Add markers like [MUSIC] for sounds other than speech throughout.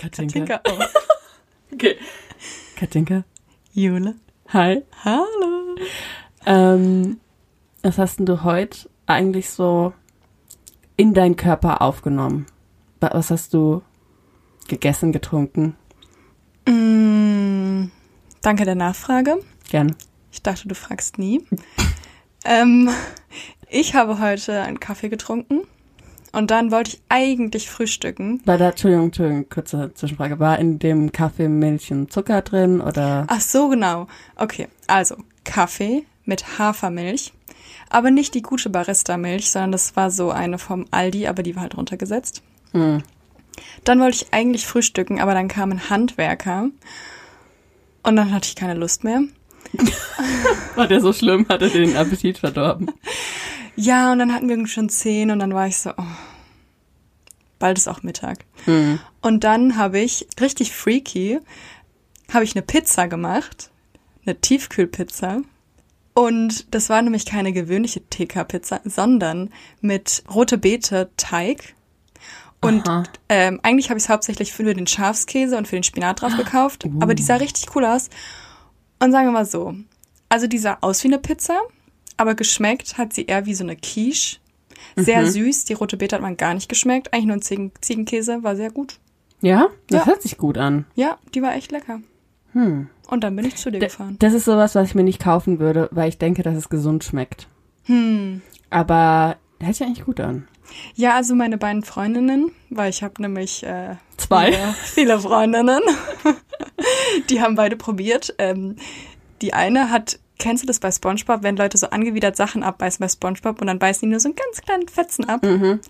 Katinka. Katinka. Oh. [LAUGHS] Okay. Katinka. Jule. Hi. Hallo. Ähm, was hast denn du heute eigentlich so in deinen Körper aufgenommen? Wa- Was hast du gegessen, getrunken? Mm, danke der Nachfrage. Gern. Ich dachte, du fragst nie. [LAUGHS] ähm, ich habe heute einen Kaffee getrunken und dann wollte ich eigentlich frühstücken. War da, Entschuldigung, Entschuldigung, kurze Zwischenfrage. War in dem Kaffee Milch und Zucker drin oder? Ach so, genau. Okay, also Kaffee mit Hafermilch. Aber nicht die gute Barista-Milch, sondern das war so eine vom Aldi, aber die war halt runtergesetzt. Hm. Dann wollte ich eigentlich frühstücken, aber dann kam ein Handwerker und dann hatte ich keine Lust mehr. [LAUGHS] War der so schlimm? Hat er den Appetit verdorben? [LAUGHS] Ja, und dann hatten wir schon zehn und dann war ich so, oh, bald ist auch Mittag. Hm. Und dann habe ich richtig freaky, habe ich eine Pizza gemacht, eine Tiefkühlpizza. Und das war nämlich keine gewöhnliche TK-Pizza, sondern mit rote Beete Teig. Und ähm, eigentlich habe ich es hauptsächlich für den Schafskäse und für den Spinat drauf gekauft. Aber die sah richtig cool aus. Und sagen wir mal so, also die sah aus wie eine Pizza, aber geschmeckt hat sie eher wie so eine Quiche. Sehr süß. Die rote Beete hat man gar nicht geschmeckt. Eigentlich nur ein Ziegen Ziegenkäse, war sehr gut. Ja? Das Ja. hört sich gut an. Ja, die war echt lecker. Hm. Und dann bin ich zu dir D- gefahren. Das ist sowas, was ich mir nicht kaufen würde, weil ich denke, dass es gesund schmeckt. Hm. Aber hört sich eigentlich gut an. Ja, also meine beiden Freundinnen, weil ich habe nämlich äh, Zwei? Viele, viele Freundinnen. [LAUGHS] die haben beide probiert. Ähm, die eine hat, kennst du das bei SpongeBob, wenn Leute so angewidert Sachen abbeißen bei SpongeBob und dann beißen die nur so einen ganz kleinen Fetzen ab?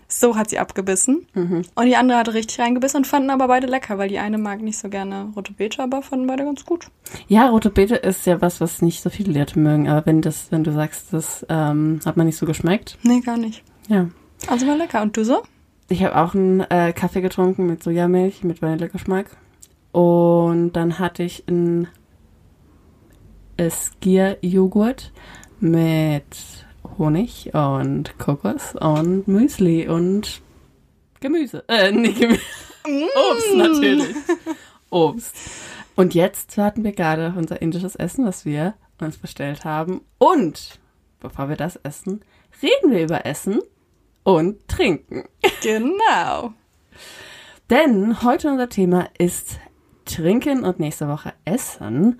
So hat sie abgebissen. Und die andere hat richtig reingebissen und fanden aber beide lecker, weil die eine mag nicht so gerne rote Beete, aber fanden beide ganz gut. Ja, rote Beete ist ja was, was nicht so viele Leute mögen. Aber wenn das, wenn du sagst, das ähm, hat man nicht so geschmeckt, Nee, gar nicht. ja. Also war lecker. Und du so? Ich habe auch einen äh, Kaffee getrunken mit Sojamilch, mit Vanillegeschmack. Und dann hatte ich einen Skier-Joghurt mit Honig und Kokos und Müsli und Gemüse. Äh, nicht Gemüse. Obst natürlich. Obst. Und jetzt hatten wir gerade unser indisches Essen, was wir uns bestellt haben. Und bevor wir das essen, reden wir über Essen und Trinken. Genau. Denn heute unser Thema ist Trinken und nächste Woche Essen.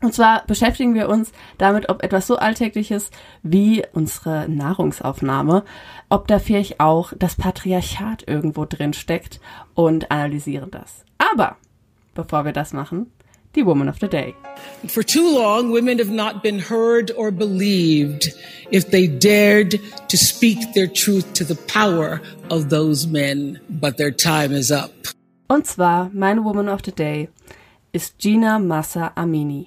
Und zwar beschäftigen wir uns damit, ob etwas so Alltägliches wie unsere Nahrungsaufnahme, ob da vielleicht auch das Patriarchat irgendwo drin steckt und analysieren das. Aber bevor wir das machen, die Woman of the Day. For too long, women have not been heard or believed if they dared to speak their truth to the power of those men. But their time is up. Und zwar, meine Woman of the Day ist Gina Massa Amini.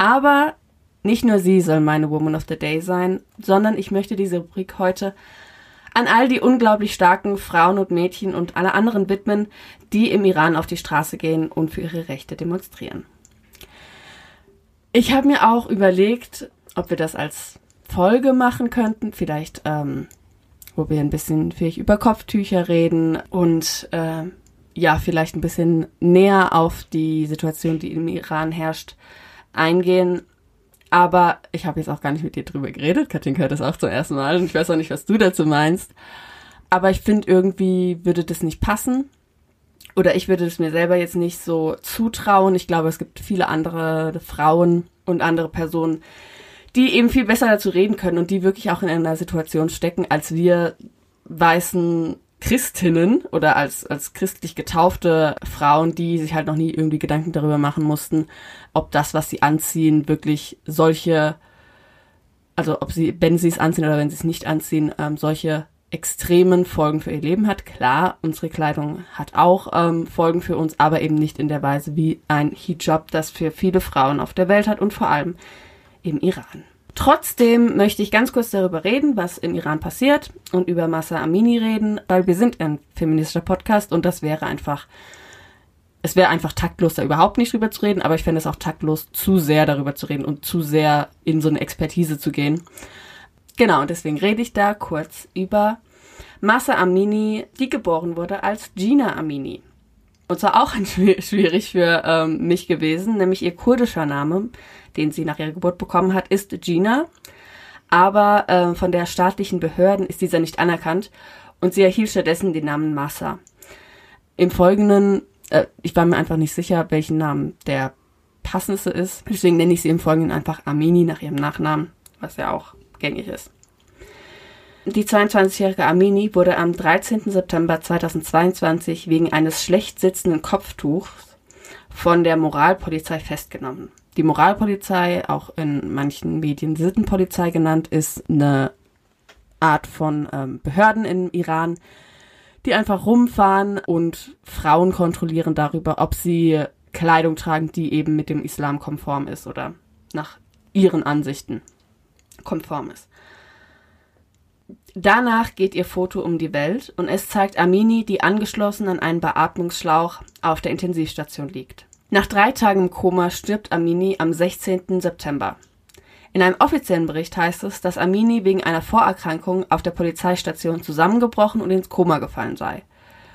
Aber nicht nur sie soll meine Woman of the Day sein, sondern ich möchte diese Rubrik heute an all die unglaublich starken Frauen und Mädchen und alle anderen widmen, die im Iran auf die Straße gehen und für ihre Rechte demonstrieren. Ich habe mir auch überlegt, ob wir das als Folge machen könnten, vielleicht ähm, wo wir ein bisschen vielleicht über Kopftücher reden und äh, ja, vielleicht ein bisschen näher auf die Situation, die im Iran herrscht, eingehen. Aber ich habe jetzt auch gar nicht mit dir drüber geredet. Katinka hört das auch zum ersten Mal und ich weiß auch nicht, was du dazu meinst. Aber ich finde, irgendwie würde das nicht passen. Oder ich würde es mir selber jetzt nicht so zutrauen. Ich glaube, es gibt viele andere Frauen und andere Personen, die eben viel besser dazu reden können und die wirklich auch in einer Situation stecken, als wir weißen Christinnen oder als, als christlich getaufte Frauen, die sich halt noch nie irgendwie Gedanken darüber machen mussten, ob das, was sie anziehen, wirklich solche, also ob sie, wenn sie es anziehen oder wenn sie es nicht anziehen, ähm, solche extremen Folgen für ihr Leben hat. Klar, unsere Kleidung hat auch ähm, Folgen für uns, aber eben nicht in der Weise wie ein Hijab, das für viele Frauen auf der Welt hat und vor allem im Iran. Trotzdem möchte ich ganz kurz darüber reden, was im Iran passiert und über Massa Amini reden, weil wir sind ein feministischer Podcast und das wäre einfach, es wäre einfach taktlos, da überhaupt nicht drüber zu reden, aber ich fände es auch taktlos, zu sehr darüber zu reden und zu sehr in so eine Expertise zu gehen. Genau, und deswegen rede ich da kurz über Massa Amini, die geboren wurde als Gina Amini. Und zwar auch schwierig für ähm, mich gewesen, nämlich ihr kurdischer Name, den sie nach ihrer Geburt bekommen hat, ist Gina. Aber äh, von der staatlichen Behörden ist dieser nicht anerkannt und sie erhielt stattdessen den Namen Massa. Im Folgenden, äh, ich war mir einfach nicht sicher, welchen Namen der passendste ist. Deswegen nenne ich sie im Folgenden einfach Amini nach ihrem Nachnamen, was ja auch gängig ist. Die 22-jährige Amini wurde am 13. September 2022 wegen eines schlecht sitzenden Kopftuchs von der Moralpolizei festgenommen. Die Moralpolizei, auch in manchen Medien Sittenpolizei genannt, ist eine Art von ähm, Behörden im Iran, die einfach rumfahren und Frauen kontrollieren darüber, ob sie Kleidung tragen, die eben mit dem Islam konform ist oder nach ihren Ansichten konform ist. Danach geht ihr Foto um die Welt und es zeigt Amini, die angeschlossen an einen Beatmungsschlauch auf der Intensivstation liegt. Nach drei Tagen im Koma stirbt Amini am 16. September. In einem offiziellen Bericht heißt es, dass Amini wegen einer Vorerkrankung auf der Polizeistation zusammengebrochen und ins Koma gefallen sei.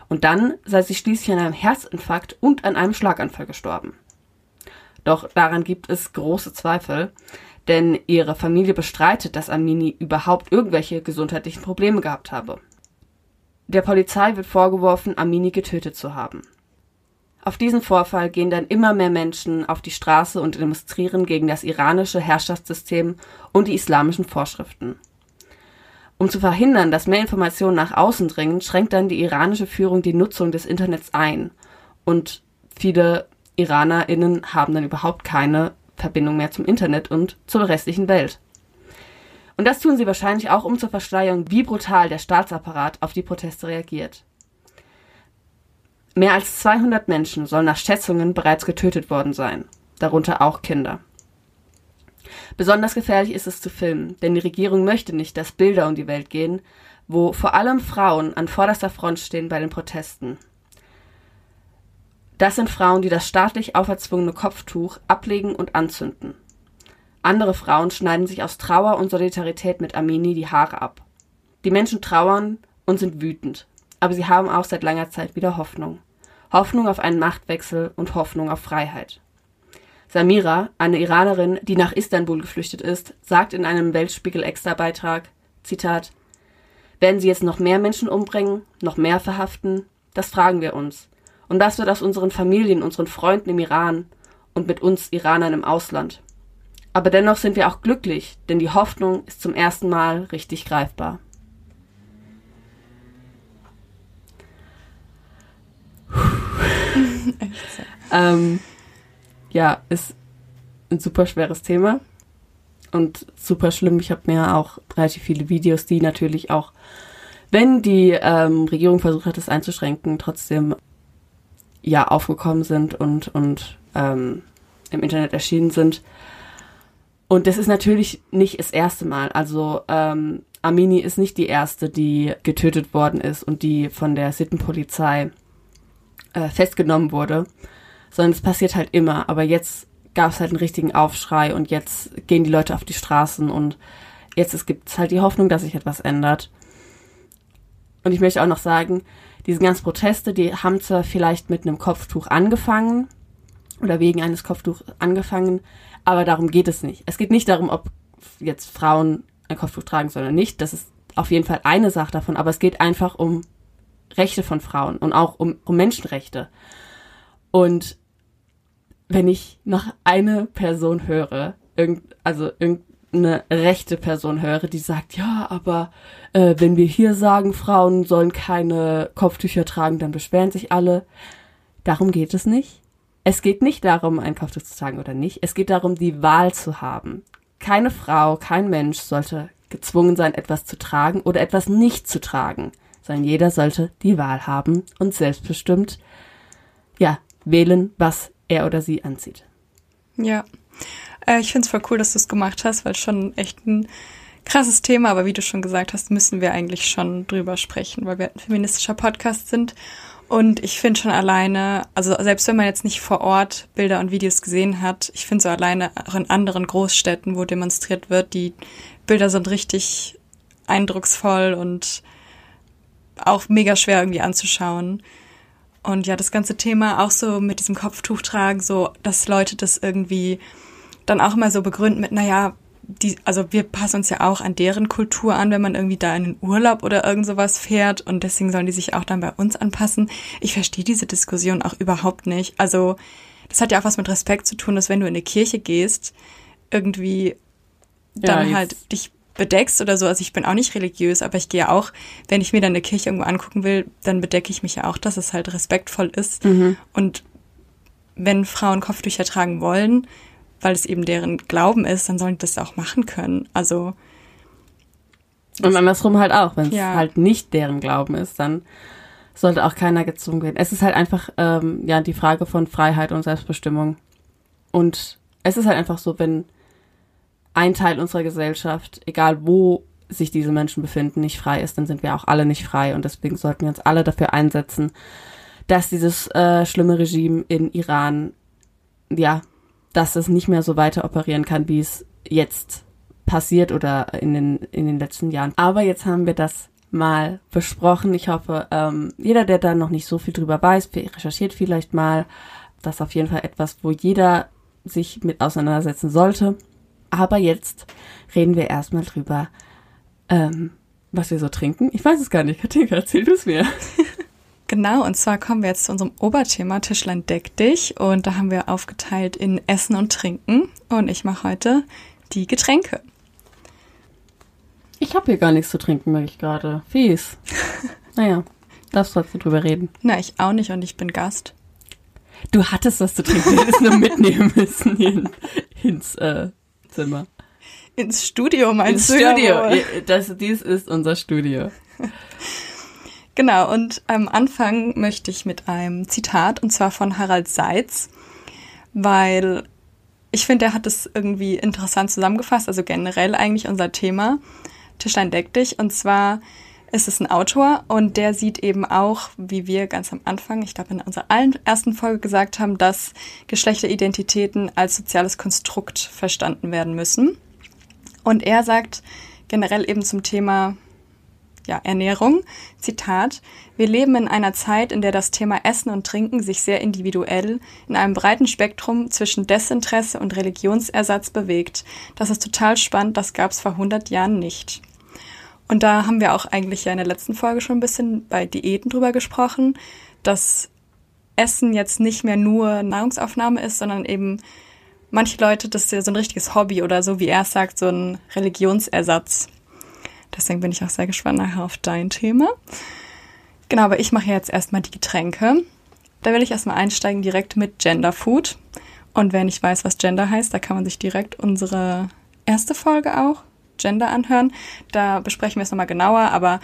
Und dann sei sie schließlich an einem Herzinfarkt und an einem Schlaganfall gestorben. Doch daran gibt es große Zweifel, denn ihre Familie bestreitet, dass Amini überhaupt irgendwelche gesundheitlichen Probleme gehabt habe. Der Polizei wird vorgeworfen, Amini getötet zu haben. Auf diesen Vorfall gehen dann immer mehr Menschen auf die Straße und demonstrieren gegen das iranische Herrschaftssystem und die islamischen Vorschriften. Um zu verhindern, dass mehr Informationen nach außen dringen, schränkt dann die iranische Führung die Nutzung des Internets ein und viele IranerInnen haben dann überhaupt keine Verbindung mehr zum Internet und zur restlichen Welt. Und das tun sie wahrscheinlich auch, um zur Verschleierung, wie brutal der Staatsapparat auf die Proteste reagiert. Mehr als 200 Menschen sollen nach Schätzungen bereits getötet worden sein, darunter auch Kinder. Besonders gefährlich ist es zu filmen, denn die Regierung möchte nicht, dass Bilder um die Welt gehen, wo vor allem Frauen an vorderster Front stehen bei den Protesten. Das sind Frauen, die das staatlich auferzwungene Kopftuch ablegen und anzünden. Andere Frauen schneiden sich aus Trauer und Solidarität mit Amini die Haare ab. Die Menschen trauern und sind wütend, aber sie haben auch seit langer Zeit wieder Hoffnung. Hoffnung auf einen Machtwechsel und Hoffnung auf Freiheit. Samira, eine Iranerin, die nach Istanbul geflüchtet ist, sagt in einem Weltspiegel-Extra-Beitrag, Zitat, werden sie jetzt noch mehr Menschen umbringen, noch mehr verhaften? Das fragen wir uns. Und was wird aus unseren Familien, unseren Freunden im Iran und mit uns Iranern im Ausland? Aber dennoch sind wir auch glücklich, denn die Hoffnung ist zum ersten Mal richtig greifbar. [LAUGHS] ähm, ja, ist ein super schweres Thema und super schlimm. Ich habe mir auch relativ viele Videos, die natürlich auch, wenn die ähm, Regierung versucht hat, das einzuschränken, trotzdem ja aufgekommen sind und, und ähm, im Internet erschienen sind. Und das ist natürlich nicht das erste Mal. Also ähm, Amini ist nicht die erste, die getötet worden ist und die von der Sittenpolizei äh, festgenommen wurde, sondern es passiert halt immer. Aber jetzt gab es halt einen richtigen Aufschrei und jetzt gehen die Leute auf die Straßen und jetzt gibt es halt die Hoffnung, dass sich etwas ändert. Und ich möchte auch noch sagen, diese ganzen Proteste, die haben zwar vielleicht mit einem Kopftuch angefangen oder wegen eines Kopftuchs angefangen, aber darum geht es nicht. Es geht nicht darum, ob jetzt Frauen ein Kopftuch tragen sollen oder nicht. Das ist auf jeden Fall eine Sache davon, aber es geht einfach um Rechte von Frauen und auch um, um Menschenrechte. Und wenn ich noch eine Person höre, irgend, also irgend, eine rechte Person höre, die sagt, ja, aber äh, wenn wir hier sagen, Frauen sollen keine Kopftücher tragen, dann beschweren sich alle. Darum geht es nicht. Es geht nicht darum, ein Kopftuch zu tragen oder nicht. Es geht darum, die Wahl zu haben. Keine Frau, kein Mensch sollte gezwungen sein, etwas zu tragen oder etwas nicht zu tragen, sondern jeder sollte die Wahl haben und selbstbestimmt, ja, wählen, was er oder sie anzieht. Ja. Äh, ich finde es voll cool, dass du es gemacht hast, weil schon echt ein krasses Thema, aber wie du schon gesagt hast, müssen wir eigentlich schon drüber sprechen, weil wir ein feministischer Podcast sind. Und ich finde schon alleine, also selbst wenn man jetzt nicht vor Ort Bilder und Videos gesehen hat, ich finde so alleine auch in anderen Großstädten, wo demonstriert wird, die Bilder sind richtig eindrucksvoll und auch mega schwer irgendwie anzuschauen. Und ja, das ganze Thema auch so mit diesem Kopftuch tragen, so, dass Leute das irgendwie dann auch immer so begründen mit, naja, die, also wir passen uns ja auch an deren Kultur an, wenn man irgendwie da in den Urlaub oder irgend sowas fährt und deswegen sollen die sich auch dann bei uns anpassen. Ich verstehe diese Diskussion auch überhaupt nicht. Also das hat ja auch was mit Respekt zu tun, dass wenn du in eine Kirche gehst, irgendwie dann Ja, halt dich bedeckst oder so. Also ich bin auch nicht religiös, aber ich gehe auch, wenn ich mir dann eine Kirche irgendwo angucken will, dann bedecke ich mich ja auch, dass es halt respektvoll ist. Und wenn Frauen Kopftücher tragen wollen, weil es eben deren Glauben ist, dann sollen die das auch machen können. Also Und andersrum halt auch, wenn es Ja. halt nicht deren Glauben ist, dann sollte auch keiner gezwungen werden. Es ist halt einfach ähm, ja die Frage von Freiheit und Selbstbestimmung. Und es ist halt einfach so, wenn ein Teil unserer Gesellschaft, egal wo sich diese Menschen befinden, nicht frei ist, dann sind wir auch alle nicht frei. Und deswegen sollten wir uns alle dafür einsetzen, dass dieses äh, schlimme Regime in Iran, ja, dass es nicht mehr so weiter operieren kann, wie es jetzt passiert oder in den, in den letzten Jahren. Aber jetzt haben wir das mal besprochen. Ich hoffe, ähm, jeder, der da noch nicht so viel drüber weiß, recherchiert vielleicht mal. Das ist auf jeden Fall etwas, wo jeder sich mit auseinandersetzen sollte. Aber jetzt reden wir erstmal drüber, ähm, was wir so trinken. Ich weiß es gar nicht. Katinka, erzähl du es mir. [LAUGHS] Genau, und zwar kommen wir jetzt zu unserem Oberthema Tischlein deck dich und da haben wir aufgeteilt in Essen und Trinken und ich mache heute die Getränke. Ich habe hier gar nichts zu trinken, merke ich gerade. Fies. [LAUGHS] naja, darfst trotzdem drüber reden. Na, ich auch nicht und ich bin Gast. Du hattest was zu trinken, du hättest nur mitnehmen müssen hin, ins äh, Zimmer. Ins Studio Ins meinst du? Studio. jawohl. Das, dies ist unser Studio. Genau, und am Anfang möchte ich mit einem Zitat, und zwar von Harald Seitz, weil ich finde, er hat es irgendwie interessant zusammengefasst, also generell eigentlich unser Thema, Tischlein deck dich. Und zwar ist es ein Autor und der sieht eben auch, wie wir ganz am Anfang, ich glaube in unserer allerersten Folge gesagt haben, dass Geschlechteridentitäten als soziales Konstrukt verstanden werden müssen. Und er sagt generell eben zum Thema ja, Ernährung. Zitat. Wir leben in einer Zeit, in der das Thema Essen und Trinken sich sehr individuell in einem breiten Spektrum zwischen Desinteresse und Religionsersatz bewegt. Das ist total spannend, das gab es vor 100 Jahren nicht. Und da haben wir auch eigentlich ja in der letzten Folge schon ein bisschen bei Diäten drüber gesprochen, dass Essen jetzt nicht mehr nur Nahrungsaufnahme ist, sondern eben manche Leute, das ist ja so ein richtiges Hobby oder so, wie er es sagt, so ein Religionsersatz. Deswegen bin ich auch sehr gespannt nachher auf dein Thema. Genau, aber ich mache jetzt erstmal die Getränke. Da will ich erstmal einsteigen direkt mit Gender Food. Und wer nicht weiß, was Gender heißt, da kann man sich direkt unsere erste Folge auch, Gender, anhören. Da besprechen wir es nochmal genauer, aber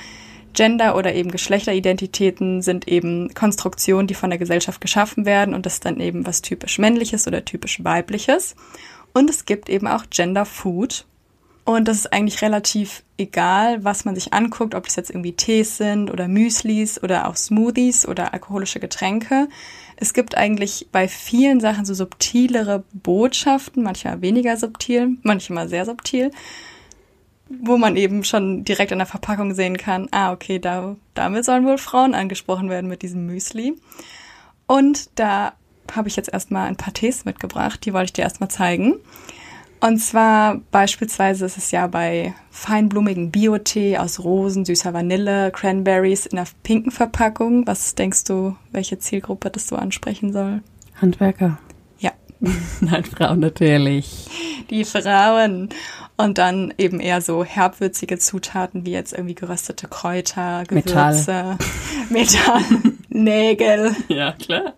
Gender oder eben Geschlechteridentitäten sind eben Konstruktionen, die von der Gesellschaft geschaffen werden und das ist dann eben was typisch männliches oder typisch weibliches. Und es gibt eben auch Gender Food. Und das ist eigentlich relativ egal, was man sich anguckt, ob das jetzt irgendwie Tees sind oder Müslis oder auch Smoothies oder alkoholische Getränke. Es gibt eigentlich bei vielen Sachen so subtilere Botschaften, manchmal weniger subtil, manchmal sehr subtil, wo man eben schon direkt an der Verpackung sehen kann, ah, okay, da, damit sollen wohl Frauen angesprochen werden mit diesem Müsli. Und da habe ich jetzt erstmal ein paar Tees mitgebracht, die wollte ich dir erstmal zeigen. Und zwar beispielsweise ist es ja bei feinblumigen Bio-Tee aus Rosen, süßer Vanille, Cranberries in einer pinken Verpackung. Was denkst du, welche Zielgruppe das so ansprechen soll? Handwerker. Ja, [LAUGHS] Nein, Frau natürlich. die Frauen. Und dann eben eher so herbwürzige Zutaten wie jetzt irgendwie geröstete Kräuter, Gewürze, [LAUGHS] Metall, Nägel, Ja, klar.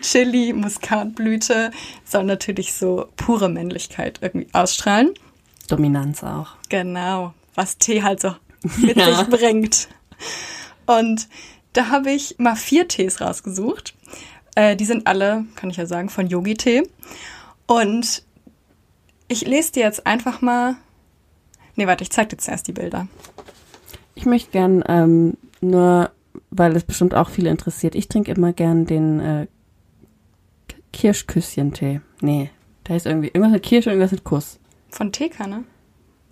Chili, Muskatblüte. Soll natürlich so pure Männlichkeit irgendwie ausstrahlen. Dominanz auch. Genau. was Tee halt so [LAUGHS] mit Ja. sich bringt. Und da habe ich mal vier Tees rausgesucht. Äh, die sind alle, kann ich ja sagen, von Yogi-Tee. Und ich lese dir jetzt einfach mal. Nee, warte, ich zeig dir zuerst die Bilder. Ich möchte gern ähm, nur, weil es bestimmt auch viele interessiert, ich trinke immer gern den äh, Kirschküsschen-Tee. Nee, da ist irgendwie irgendwas mit Kirsche, irgendwas mit Kuss. Von Teekanne?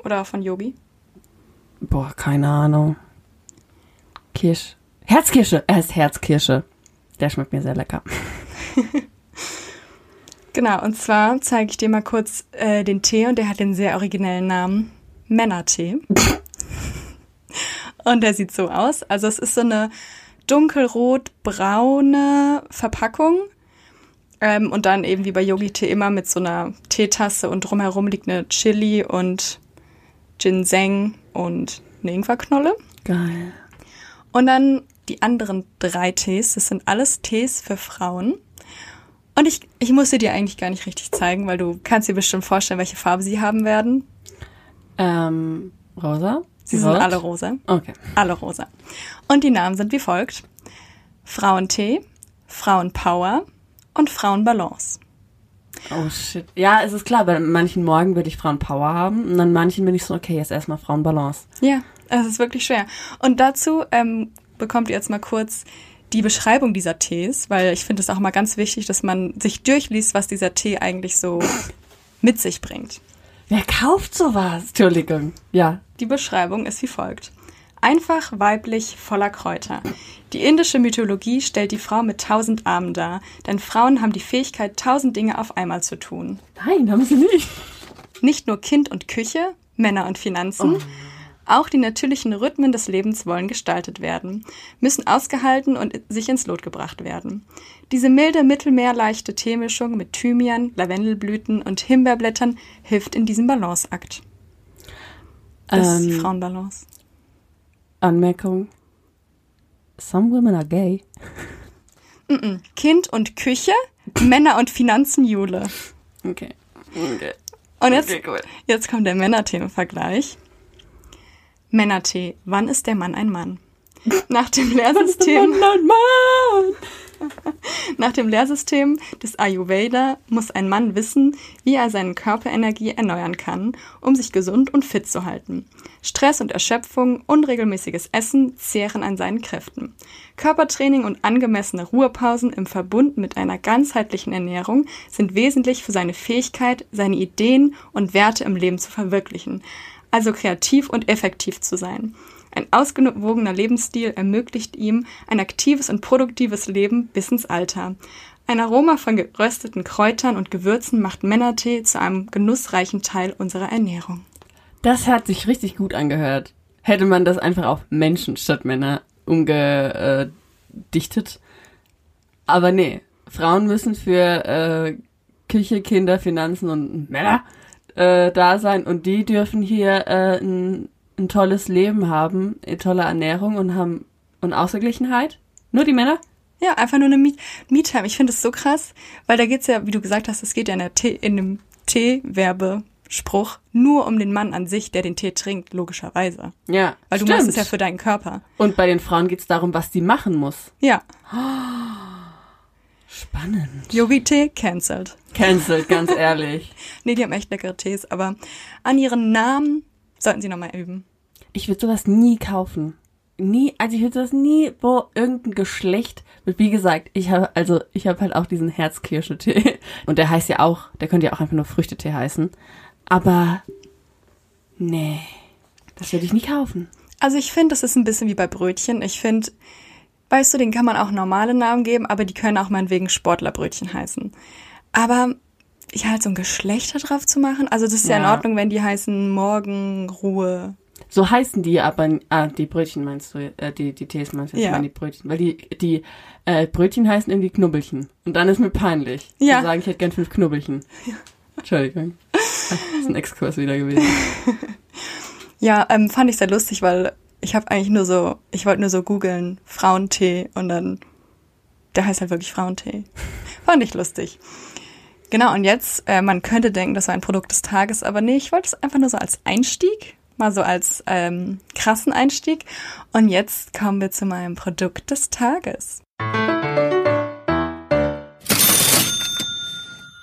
Oder von Yogi? Boah, keine Ahnung. Kirsch. Herzkirsche. Er ist Herzkirsche. Der schmeckt mir sehr lecker. [LAUGHS] Genau, und zwar zeige ich dir mal kurz äh, den Tee und der hat den sehr originellen Namen Männertee. [LAUGHS] und der sieht so aus. Also es ist so eine dunkelrot-braune Verpackung. Ähm, und dann eben wie bei Yogi-Tee immer mit so einer Teetasse und drumherum liegt eine Chili und Ginseng und eine Ingwerknolle. Geil. Und dann die anderen drei Tees, das sind alles Tees für Frauen. Und ich, ich muss sie dir eigentlich gar nicht richtig zeigen, weil du kannst dir bestimmt vorstellen, welche Farbe sie haben werden. Ähm, rosa? Sie sind Rot? alle rosa. Okay. Alle rosa. Und die Namen sind wie folgt. Frauentee, Frauenpower und Frauenbalance. Oh shit. Ja, es ist klar, bei manchen Morgen würde ich Frauenpower haben und dann manchen bin ich so, okay, jetzt erstmal Frauenbalance. Ja, es ist wirklich schwer. Und dazu ähm, bekommt ihr jetzt mal kurz die Beschreibung dieser Tees, weil ich finde es auch mal ganz wichtig, dass man sich durchliest, was dieser Tee eigentlich so mit sich bringt. Wer kauft sowas? Entschuldigung. Ja. Die Beschreibung ist wie folgt. Einfach, weiblich, voller Kräuter. Die indische Mythologie stellt die Frau mit tausend Armen dar, denn Frauen haben die Fähigkeit, tausend Dinge auf einmal zu tun. Nein, haben sie nicht. Nicht nur Kind und Küche, Männer und Finanzen, auch die natürlichen Rhythmen des Lebens wollen gestaltet werden, müssen ausgehalten und sich ins Lot gebracht werden. Diese milde, mittelmeerleichte Teemischung mit Thymian, Lavendelblüten und Himbeerblättern hilft in diesem Balanceakt. Das ist die Ähm, Frauenbalance. Anmerkung. Some women are gay. Kind und Küche, Männer und Finanzen, Jule. Okay. okay. Und jetzt, Okay, cool. jetzt kommt der Männerthemenvergleich. Männertee, wann ist der Mann ein Mann? Nach dem [LAUGHS] Lehrsystem, [LAUGHS] nach dem Lehrsystem des Ayurveda muss ein Mann wissen, wie er seine Körperenergie erneuern kann, um sich gesund und fit zu halten. Stress und Erschöpfung, unregelmäßiges Essen zehren an seinen Kräften. Körpertraining und angemessene Ruhepausen im Verbund mit einer ganzheitlichen Ernährung sind wesentlich für seine Fähigkeit, seine Ideen und Werte im Leben zu verwirklichen, also kreativ und effektiv zu sein. Ein ausgewogener Lebensstil ermöglicht ihm ein aktives und produktives Leben bis ins Alter. Ein Aroma von gerösteten Kräutern und Gewürzen macht Männertee zu einem genussreichen Teil unserer Ernährung. Das hat sich richtig gut angehört. Hätte man das einfach auf Menschen statt Männer umgedichtet. Aber nee, Frauen müssen für äh, Küche, Kinder, Finanzen und Männer äh, da sein und die dürfen hier äh, ein, ein tolles Leben haben, eine tolle Ernährung und haben und Ausgeglichenheit. Nur die Männer? Ja, einfach nur eine Me-Time. Ich finde es so krass, weil da geht's ja, wie du gesagt hast, es geht ja in, der Tee, in dem Tee-Werbespruch nur um den Mann an sich, der den Tee trinkt, logischerweise. Ja. Weil du stimmt. machst es ja für deinen Körper. Und bei den Frauen geht's darum, was die machen muss. Ja, Spannend. Yogi-Tee cancelled. Cancelled, ganz [LAUGHS] ehrlich. Nee, die haben echt leckere Tees, aber an ihren Namen sollten sie nochmal üben. Ich würde sowas nie kaufen. Nie, also ich würde sowas nie, wo irgendein Geschlecht, wie gesagt, ich habe, also ich habe halt auch diesen Herzkirsche-Tee. [LAUGHS] Und der heißt ja auch, der könnte ja auch einfach nur Früchtetee heißen. Aber, nee, das würde ich nie kaufen. Also ich finde, das ist ein bisschen wie bei Brötchen. Ich finde, weißt du, den kann man auch normale Namen geben, aber die können auch meinetwegen Sportlerbrötchen heißen. Aber ja, halt so ein Geschlecht da drauf zu machen, also das ist ja, in Ja. Ordnung, wenn die heißen Morgenruhe. So heißen die aber, ah, die Brötchen meinst du, äh, die, die Tees meinst du, jetzt, Ja. ich meine die Brötchen. Weil die, die äh, Brötchen heißen irgendwie Knubbelchen. Und dann ist mir peinlich. Ja. Zu sagen, ich hätte gern fünf Knubbelchen. Entschuldigung. Das ist ein Exkurs wieder gewesen. [LAUGHS] Ja, ähm, fand ich sehr lustig, weil ich habe eigentlich nur so, ich wollte nur so googeln, Frauentee und dann, der heißt halt wirklich Frauentee. [LAUGHS] Fand ich lustig. Genau, und jetzt, äh, man könnte denken, das war ein Produkt des Tages, aber nee, ich wollte es einfach nur so als Einstieg Mal so als ähm, krassen Einstieg. Und jetzt kommen wir zu meinem Produkt des Tages.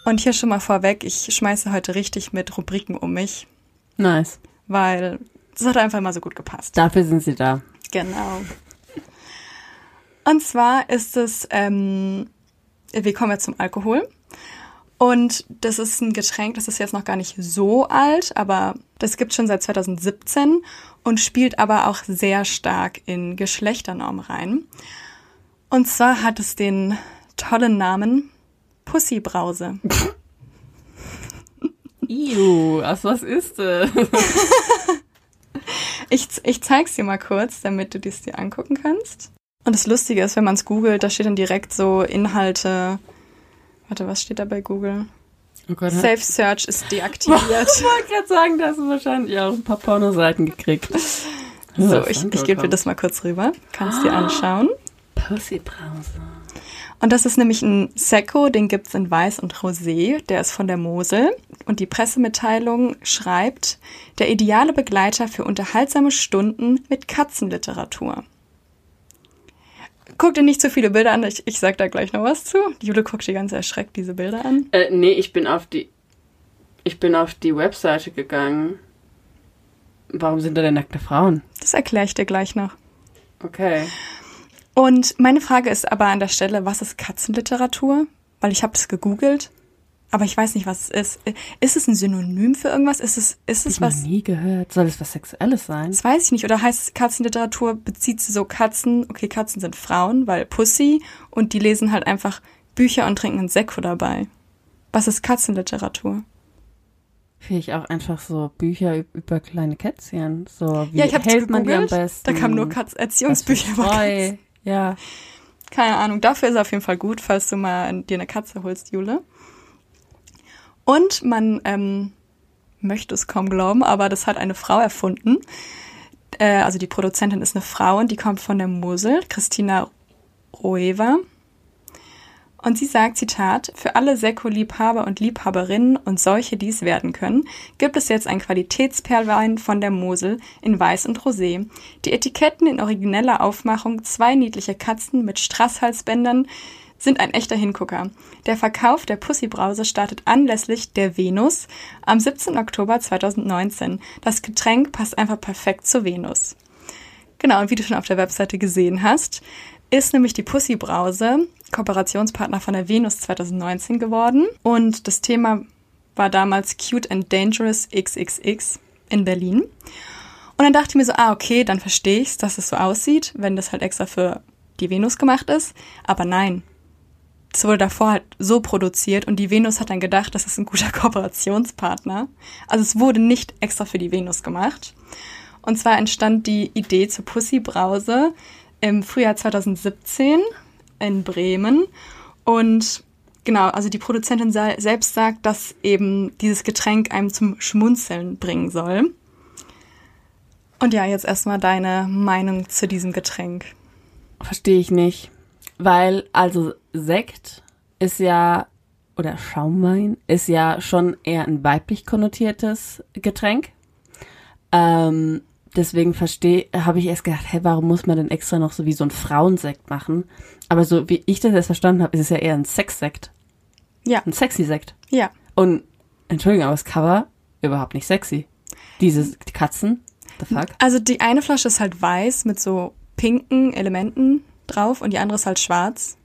Und hier schon mal vorweg, ich schmeiße heute richtig mit Rubriken um mich, Nice. weil es hat einfach mal so gut gepasst. Dafür sind sie da. Genau. Und zwar ist es, ähm, wir kommen jetzt zum Alkohol. Und das ist ein Getränk, das ist jetzt noch gar nicht so alt, aber das gibt schon seit 2017 und spielt aber auch sehr stark in Geschlechternormen rein. Und zwar hat es den tollen Namen Pussybrause. Iu, was, was ist das? [LAUGHS] Ich, ich zeig's dir mal kurz, damit du dies dir angucken kannst. Und das Lustige ist, wenn man es googelt, da steht dann direkt so Inhalte. Warte, was steht da bei Google? Oh Gott, Safe Search ist deaktiviert. [LAUGHS] Ich wollte gerade sagen, da hast du wahrscheinlich auch ein paar Pornoseiten gekriegt. [LAUGHS] so, ich, ich gebe dir das mal kurz rüber. Kannst dir anschauen. Pussybrause. Und das ist nämlich ein Sekko, den gibt's in Weiß und Rosé, der ist von der Mosel. Und die Pressemitteilung schreibt, der ideale Begleiter für unterhaltsame Stunden mit Katzenliteratur. Guck dir nicht zu viele Bilder an, ich, ich sag da gleich noch was zu. Die Jule guckt die ganz erschreckt diese Bilder an. Äh, nee, ich bin auf die. Ich bin auf die Webseite gegangen. Warum sind da denn nackte Frauen? Das erkläre ich dir gleich noch. Okay. Und meine Frage ist aber an der Stelle, was ist Katzenliteratur? Weil ich habe es gegoogelt, aber ich weiß nicht, was es ist. Ist es ein Synonym für irgendwas? Ist es, ist es Ich was? nie gehört. Soll es was Sexuelles sein? Das weiß ich nicht. Oder heißt Katzenliteratur, bezieht sie so Katzen, okay, Katzen sind Frauen, weil Pussy, und die lesen halt einfach Bücher und trinken einen Sekko dabei. Was ist Katzenliteratur? Finde ich auch einfach so Bücher über kleine Kätzchen. So wie ja, hält man die am besten? Da kamen nur Katz Erziehungsbücher über. Katzen. Ja. Keine Ahnung. Dafür ist er auf jeden Fall gut, falls du mal dir eine Katze holst, Jule. Und man ähm, möchte es kaum glauben, aber das hat eine Frau erfunden. Äh, also die Produzentin ist eine Frau und die kommt von der Mosel, Christina Roeva. Und sie sagt, Zitat, für alle Sekko-Liebhaber und Liebhaberinnen und solche, die es werden können, gibt es jetzt ein Qualitätsperlwein von der Mosel in Weiß und Rosé. Die Etiketten in origineller Aufmachung, zwei niedliche Katzen mit Strasshalsbändern, sind ein echter Hingucker. Der Verkauf der Pussybrause startet anlässlich der Venus am 17. Oktober 2019. Das Getränk passt einfach perfekt zur Venus. Genau, und wie du schon auf der Webseite gesehen hast, ist nämlich die Pussybrause Kooperationspartner von der Venus 2019 geworden. Und das Thema war damals Cute and Dangerous XXX in Berlin. Und dann dachte ich mir so, ah, okay, dann verstehe ich's, dass es so aussieht, wenn das halt extra für die Venus gemacht ist. Aber nein. Es wurde davor halt so produziert und die Venus hat dann gedacht, das ist ein guter [LAUGHS] Kooperationspartner. Also es wurde nicht extra für die Venus gemacht. Und zwar entstand die Idee zur Pussy-Brause im Frühjahr 2017 in Bremen. Und genau, also die Produzentin sel- selbst sagt, dass eben dieses Getränk einem zum Schmunzeln bringen soll. Und ja, jetzt erstmal deine Meinung zu diesem Getränk. Verstehe ich nicht. Weil, also Sekt ist ja, oder Schaumwein ist ja schon eher ein weiblich konnotiertes Getränk. Ähm, deswegen verstehe, habe ich erst gedacht, hä, warum muss man denn extra noch so wie so ein Frauensekt machen? Aber so wie ich das jetzt verstanden habe, ist es ja eher ein Sexsekt. Ja, Ein sexy Sekt. ja. Und, Entschuldigung, aber das Cover überhaupt nicht sexy. Diese Katzen, the fuck? Also die eine Flasche ist halt weiß mit so pinken Elementen drauf und die andere ist halt schwarz.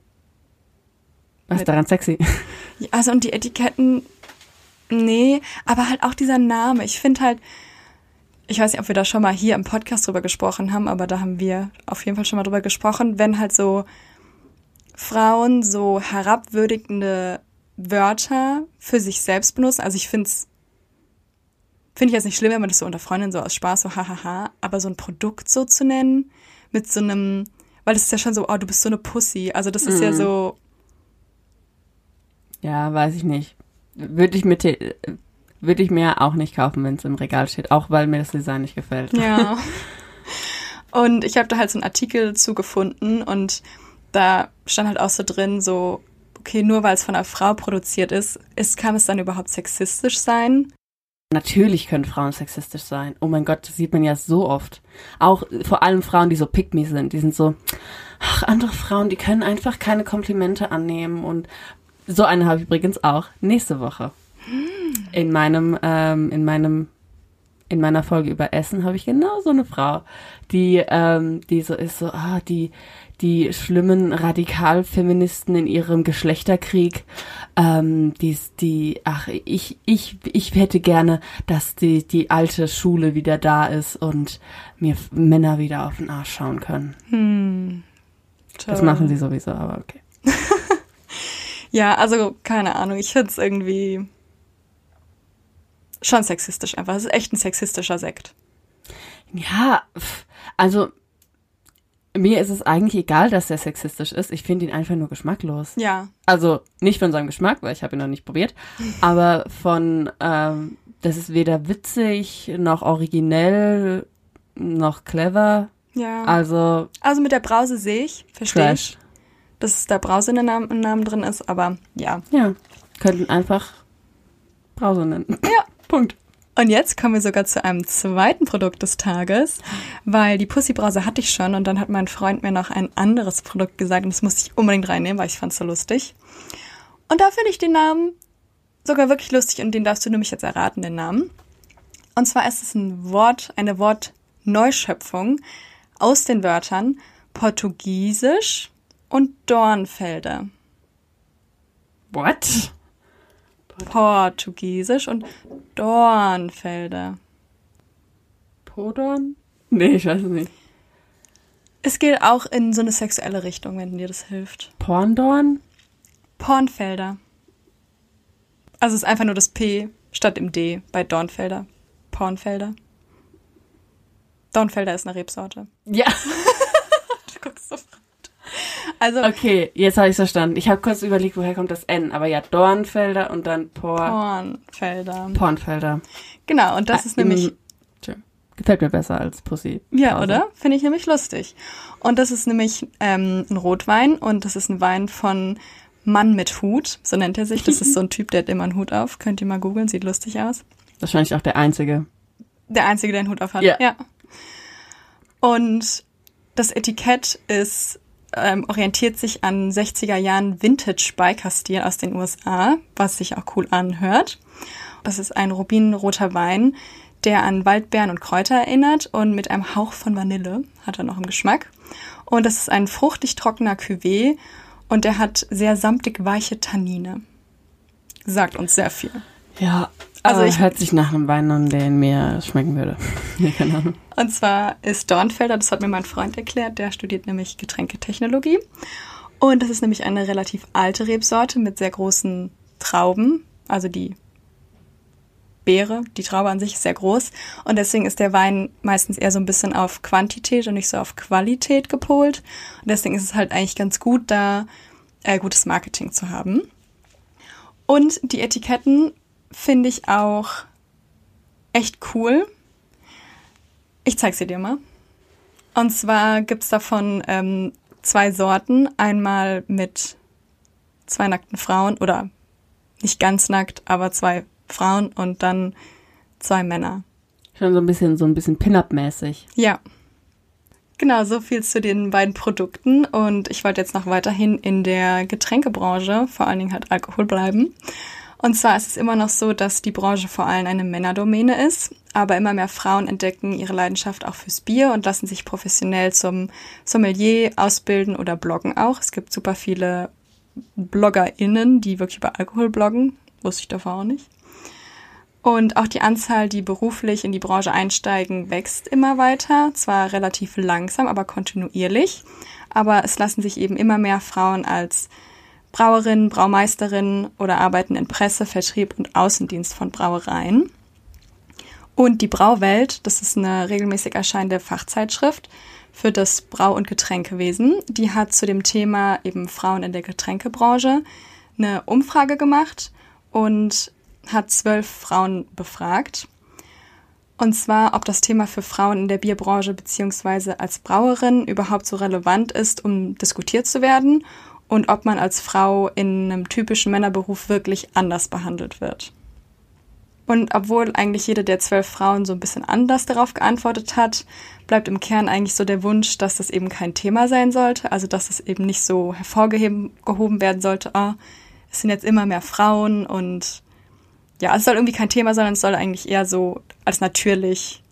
Was ist daran sexy? Ja, Also und die Etiketten, nee, aber halt auch dieser Name. Ich finde halt, ich weiß nicht, ob wir da schon mal hier im Podcast drüber gesprochen haben, aber da haben wir auf jeden Fall schon mal drüber gesprochen, wenn halt so Frauen so herabwürdigende Wörter für sich selbst benutzen. Also ich finde es finde ich jetzt nicht schlimm, wenn man das so unter Freundinnen so aus Spaß so hahaha, aber so ein Produkt so zu nennen mit so einem, weil das ist ja schon so, oh, du bist so eine Pussy. Also das ist ja so, Ja, weiß ich nicht. Würde ich mir, te- würde ich mir auch nicht kaufen, wenn es im Regal steht, auch weil mir das Design nicht gefällt. Ja. [LAUGHS] Und ich habe da halt so einen Artikel zugefunden und da stand halt auch so drin, so, okay, nur weil es von einer Frau produziert ist, ist, kann es dann überhaupt sexistisch sein? Natürlich können Frauen sexistisch sein. Oh mein Gott, das sieht man ja so oft. Auch vor allem Frauen, die so pick me sind, die sind so, ach, andere Frauen, die können einfach keine Komplimente annehmen. Und so eine habe ich übrigens auch nächste Woche. In meinem, ähm, in meinem, in meiner Folge über Essen habe ich genau so eine Frau, die, ähm, die so ist, so, ah, die, die schlimmen Radikalfeministen in ihrem Geschlechterkrieg, ähm, die, die, ach, ich, ich, ich hätte gerne, dass die, die alte Schule wieder da ist und mir Männer wieder auf den Arsch schauen können. Hm. Das Toll. machen sie sowieso, aber okay. [LAUGHS] Ja, also keine Ahnung, ich find's irgendwie schon sexistisch einfach. Es ist echt ein sexistischer Sekt. Ja, also mir ist es eigentlich egal, dass der sexistisch ist. Ich finde ihn einfach nur geschmacklos. Ja. Also nicht von seinem Geschmack, weil ich habe ihn noch nicht probiert, [LAUGHS] aber von, ähm, das ist weder witzig noch originell noch clever. Ja. Also Also mit der Brause sehe ich, verstehe ich, dass da Brause in dem Namen, im Namen drin ist, aber ja. Ja, könnten einfach Brause nennen. Ja. Punkt. Und jetzt kommen wir sogar zu einem zweiten Produkt des Tages, weil die Pussy-Brause hatte ich schon und dann hat mein Freund mir noch ein anderes Produkt gesagt und das musste ich unbedingt reinnehmen, weil ich fand's so lustig. Und da finde ich den Namen sogar wirklich lustig und den darfst du nämlich jetzt erraten, den Namen. Und zwar ist es ein Wort, eine Wortneuschöpfung aus den Wörtern Portugiesisch und Dornfelder. What? Portugiesisch und Dornfelder. Podorn? Nee, ich weiß es nicht. Es geht auch in so eine sexuelle Richtung, wenn dir das hilft. Porndorn? Pornfelder. Also es ist einfach nur das P statt im D bei Dornfelder. Pornfelder. Dornfelder ist eine Rebsorte. Ja. [LAUGHS] Du guckst so. Also Okay, jetzt habe ich verstanden. Ich habe kurz überlegt, woher kommt das N, aber ja, Dornfelder und dann Por Pornfelder. Pornfelder. Genau, und das ist nämlich Gefällt mir besser als Pussy. Ja, Pause. oder? Finde ich nämlich lustig. Und das ist nämlich ähm, ein Rotwein und das ist ein Wein von Mann mit Hut, so nennt er sich. Das ist so ein Typ, der hat immer einen Hut auf. Könnt ihr mal googeln, sieht lustig aus. Wahrscheinlich auch der einzige. Der Einzige, der einen Hut auf hat. Ja. ja. Und das Etikett ist, ähm, orientiert sich an 60er Jahren Vintage-Biker-Stil aus den USA, was sich auch cool anhört. Das ist ein rubinroter Wein, der an Waldbeeren und Kräuter erinnert und mit einem Hauch von Vanille hat er noch im Geschmack. Und das ist ein fruchtig trockener Cuvée und der hat sehr samtig weiche Tannine. Sagt uns sehr viel. Ja. Also ich- ich hört sich nach einem Wein an, der mir schmecken würde. [LAUGHS] Ja, keine Ahnung. Und zwar ist Dornfelder, das hat mir mein Freund erklärt, der studiert nämlich Getränketechnologie. Und das ist nämlich eine relativ alte Rebsorte mit sehr großen Trauben. Also die Beere, die Traube an sich ist sehr groß. Und deswegen ist der Wein meistens eher so ein bisschen auf Quantität und nicht so auf Qualität gepolt. Und deswegen ist es halt eigentlich ganz gut, da äh, gutes Marketing zu haben. Und die Etiketten finde ich auch echt cool. Ich zeig sie dir mal. Und zwar gibt's davon ähm, zwei Sorten. Einmal mit zwei nackten Frauen oder nicht ganz nackt, aber zwei Frauen und dann zwei Männer. Schon so ein bisschen, so ein bisschen Pin-Up-mäßig. Ja. Genau, so viel zu den beiden Produkten. Und ich wollte jetzt noch weiterhin in der Getränkebranche, vor allen Dingen halt Alkohol bleiben. Und zwar ist es immer noch so, dass die Branche vor allem eine Männerdomäne ist, aber immer mehr Frauen entdecken ihre Leidenschaft auch fürs Bier und lassen sich professionell zum Sommelier ausbilden oder bloggen auch. Es gibt super viele BloggerInnen, die wirklich über Alkohol bloggen. Wusste ich davor auch nicht. Und auch die Anzahl, die beruflich in die Branche einsteigen, wächst immer weiter. Zwar relativ langsam, aber kontinuierlich. Aber es lassen sich eben immer mehr Frauen als Brauerinnen, Braumeisterin oder arbeiten in Presse, Vertrieb und Außendienst von Brauereien. Und die Brauwelt, das ist eine regelmäßig erscheinende Fachzeitschrift für das Brau- und Getränkewesen, die hat zu dem Thema eben Frauen in der Getränkebranche eine Umfrage gemacht und hat zwölf Frauen befragt. Und zwar, ob das Thema für Frauen in der Bierbranche beziehungsweise als Brauerin überhaupt so relevant ist, um diskutiert zu werden und ob man als Frau in einem typischen Männerberuf wirklich anders behandelt wird. Und obwohl eigentlich jede der zwölf Frauen so ein bisschen anders darauf geantwortet hat, bleibt im Kern eigentlich so der Wunsch, dass das eben kein Thema sein sollte, also dass es eben nicht so hervorgehoben werden sollte, oh, es sind jetzt immer mehr Frauen und ja, es soll irgendwie kein Thema sein, es soll eigentlich eher so als natürlich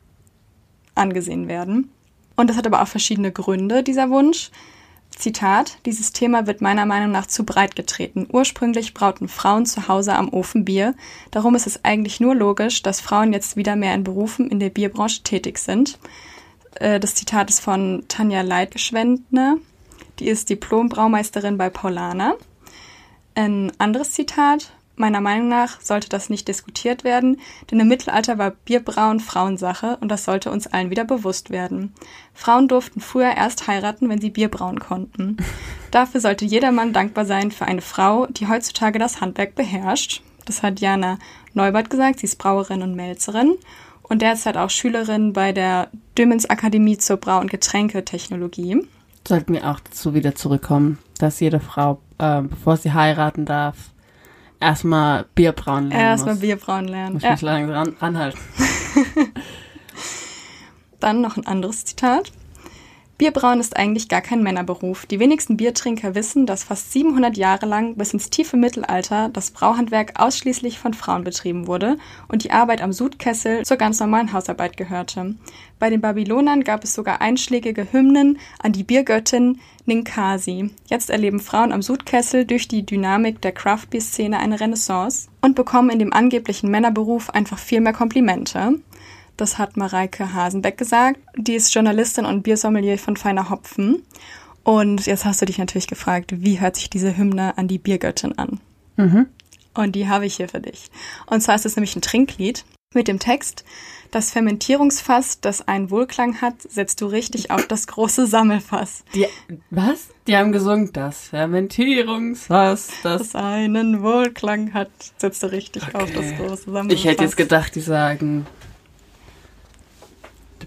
angesehen werden. Und das hat aber auch verschiedene Gründe, dieser Wunsch. Zitat, dieses Thema wird meiner Meinung nach zu breit getreten. Ursprünglich brauten Frauen zu Hause am Ofen Bier. Darum ist es eigentlich nur logisch, dass Frauen jetzt wieder mehr in Berufen in der Bierbranche tätig sind. Äh, das Zitat ist von Tanja Leitgeschwendner. Die ist Diplom-Braumeisterin bei Paulana. Ein anderes Zitat. Meiner Meinung nach sollte das nicht diskutiert werden, denn im Mittelalter war Bierbrauen Frauensache und das sollte uns allen wieder bewusst werden. Frauen durften früher erst heiraten, wenn sie Bier brauen konnten. [LAUGHS] Dafür sollte jeder Mann dankbar sein für eine Frau, die heutzutage das Handwerk beherrscht. Das hat Jana Neubert gesagt, sie ist Brauerin und Melzerin und derzeit auch Schülerin bei der Dömens Akademie zur Brau- und Getränketechnologie. Sollten wir auch dazu wieder zurückkommen, dass jede Frau, äh, bevor sie heiraten darf, erstmal Bierbrauen lernen Erstmal. Bierbrauen lernen. Muss Ja. mich lange ran, ranhalten. [LAUGHS] [LAUGHS] Dann noch ein anderes Zitat. Bierbrauen ist eigentlich gar kein Männerberuf. Die wenigsten Biertrinker wissen, dass fast 700 Jahre lang bis ins tiefe Mittelalter das Brauhandwerk ausschließlich von Frauen betrieben wurde und die Arbeit am Sudkessel zur ganz normalen Hausarbeit gehörte. Bei den Babylonern gab es sogar einschlägige Hymnen an die Biergöttin Ninkasi. Jetzt erleben Frauen am Sudkessel durch die Dynamik der Craft-Bier-Szene eine Renaissance und bekommen in dem angeblichen Männerberuf einfach viel mehr Komplimente. Das hat Mareike Hasenbeck gesagt. Die ist Journalistin und Biersommelier von Feiner Hopfen. Und jetzt hast du dich natürlich gefragt, wie hört sich diese Hymne an die Biergöttin an? Und die habe ich hier für dich. Und zwar ist es nämlich ein Trinklied mit dem Text, das Fermentierungsfass, das einen Wohlklang hat, setzt du richtig auf das große Sammelfass. Die, was? Die haben gesungen, das Fermentierungsfass, das... Das einen Wohlklang hat, setzt du richtig auf das große Sammelfass. Ich hätte jetzt gedacht, die sagen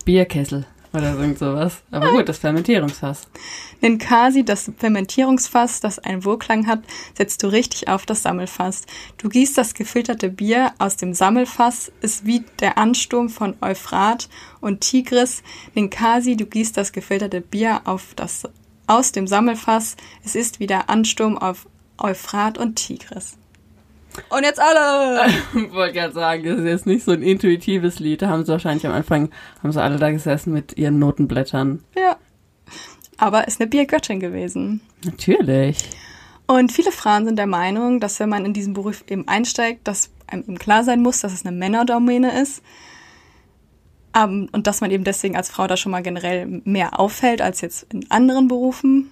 Bierkessel oder irgend sowas. Aber gut, das Fermentierungsfass. Ninkasi, das Fermentierungsfass, das einen Wohlklang hat, setzt du richtig auf das Sammelfass. Du gießt das gefilterte Bier aus dem Sammelfass, ist wie der Ansturm von Euphrat und Tigris. Ninkasi, du gießt das gefilterte Bier auf das, aus dem Sammelfass, es ist wie der Ansturm auf Euphrat und Tigris. Und jetzt alle! Ich [LAUGHS] wollte gerade sagen, das ist jetzt nicht so ein intuitives Lied. Da haben sie wahrscheinlich am Anfang, haben sie alle da gesessen mit ihren Notenblättern. ja. Aber ist eine Biergöttin gewesen. Natürlich. Und viele Frauen sind der Meinung, dass wenn man in diesen Beruf eben einsteigt, dass einem eben klar sein muss, dass es eine Männerdomäne ist. Ähm, und dass man eben deswegen als Frau da schon mal generell mehr auffällt als jetzt in anderen Berufen.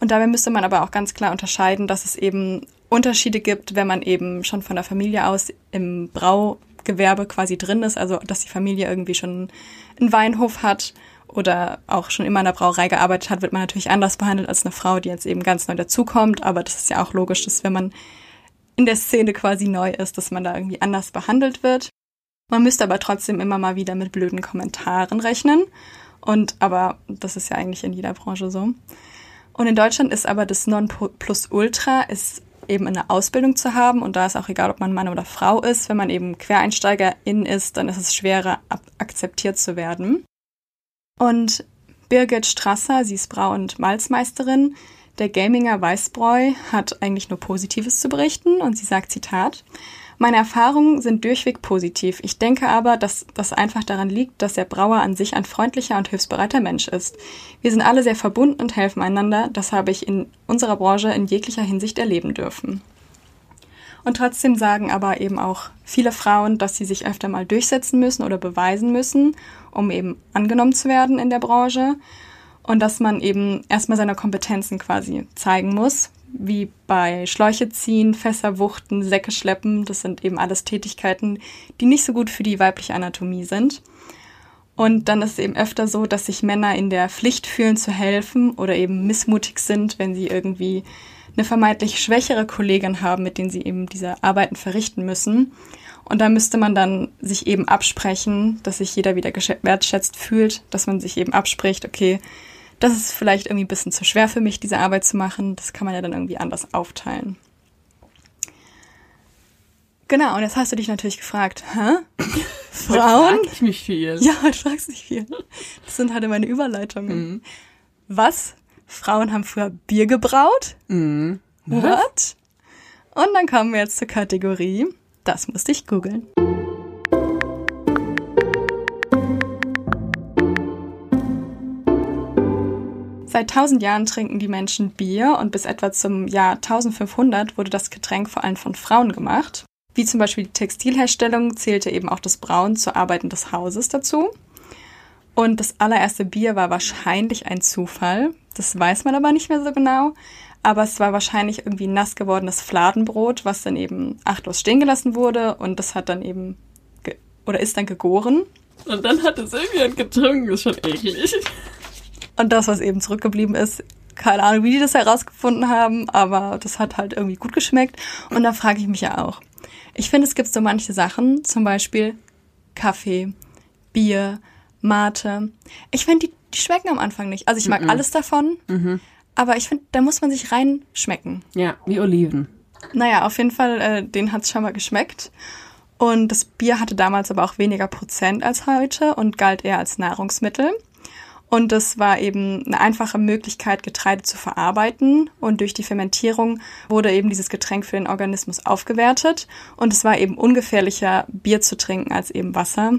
Und dabei müsste man aber auch ganz klar unterscheiden, dass es eben Unterschiede gibt, wenn man eben schon von der Familie aus im Braugewerbe quasi drin ist, also dass die Familie irgendwie schon einen Weinhof hat oder auch schon immer in der Brauerei gearbeitet hat, wird man natürlich anders behandelt als eine Frau, die jetzt eben ganz neu dazukommt. Aber das ist ja auch logisch, dass wenn man in der Szene quasi neu ist, dass man da irgendwie anders behandelt wird. Man müsste aber trotzdem immer mal wieder mit blöden Kommentaren rechnen. Und aber das ist ja eigentlich in jeder Branche so. Und in Deutschland ist aber das Nonplusultra ist eben eine Ausbildung zu haben. Und da ist auch egal, ob man Mann oder Frau ist, wenn man eben Quereinsteigerin ist, dann ist es schwerer akzeptiert zu werden. Und Birgit Strasser, sie ist Brau- und Malzmeisterin, der Gaminger Weißbräu hat eigentlich nur Positives zu berichten. Und sie sagt Zitat, meine Erfahrungen sind durchweg positiv. Ich denke aber, dass das einfach daran liegt, dass der Brauer an sich ein freundlicher und hilfsbereiter Mensch ist. Wir sind alle sehr verbunden und helfen einander. Das habe ich in unserer Branche in jeglicher Hinsicht erleben dürfen. Und trotzdem sagen aber eben auch viele Frauen, dass sie sich öfter mal durchsetzen müssen oder beweisen müssen, um eben angenommen zu werden in der Branche. Und dass man eben erstmal seine Kompetenzen quasi zeigen muss, wie bei Schläuche ziehen, Fässer wuchten, Säcke schleppen. Das sind eben alles Tätigkeiten, die nicht so gut für die weibliche Anatomie sind. Und dann ist es eben öfter so, dass sich Männer in der Pflicht fühlen zu helfen oder eben missmutig sind, wenn sie irgendwie eine vermeintlich schwächere Kollegin haben, mit denen sie eben diese Arbeiten verrichten müssen. Und da müsste man dann sich eben absprechen, dass sich jeder wieder wertschätzt fühlt, dass man sich eben abspricht, okay, das ist vielleicht irgendwie ein bisschen zu schwer für mich, diese Arbeit zu machen. Das kann man ja dann irgendwie anders aufteilen. Genau, und jetzt hast du dich natürlich gefragt, hä? [LAUGHS] Frauen? Frag ich mich viel. Ja, du fragst dich viel. Das sind halt meine Überleitungen. Was? Frauen haben früher Bier gebraut? Mhm. What? Und dann kommen wir jetzt zur Kategorie. Das musste ich googeln. Seit 1000 Jahren trinken die Menschen Bier und bis etwa zum Jahr 1500 wurde das Getränk vor allem von Frauen gemacht. Wie zum Beispiel die Textilherstellung zählte eben auch das Brauen zur Arbeiten des Hauses dazu. Und das allererste Bier war wahrscheinlich ein Zufall. Das weiß man aber nicht mehr so genau. Aber es war wahrscheinlich irgendwie nass gewordenes Fladenbrot, was dann eben achtlos stehen gelassen wurde. Und das hat dann eben, oder ist dann gegoren. Und dann hat es irgendwie getrunken, ist schon eklig. Und das, was eben zurückgeblieben ist, keine Ahnung, wie die das herausgefunden haben, aber das hat halt irgendwie gut geschmeckt. Und da frage ich mich ja auch. Ich finde, es gibt so manche Sachen, zum Beispiel Kaffee, Bier, Mate. Ich finde, die, die schmecken am Anfang nicht. Also ich mag Mhm. alles davon, aber ich finde, da muss man sich reinschmecken. Ja, wie Oliven. Naja, auf jeden Fall, äh, den hat's schon mal geschmeckt. Und das Bier hatte damals aber auch weniger Prozent als heute und galt eher als Nahrungsmittel. Und das war eben eine einfache Möglichkeit, Getreide zu verarbeiten. Und durch die Fermentierung wurde eben dieses Getränk für den Organismus aufgewertet. Und es war eben ungefährlicher, Bier zu trinken als eben Wasser,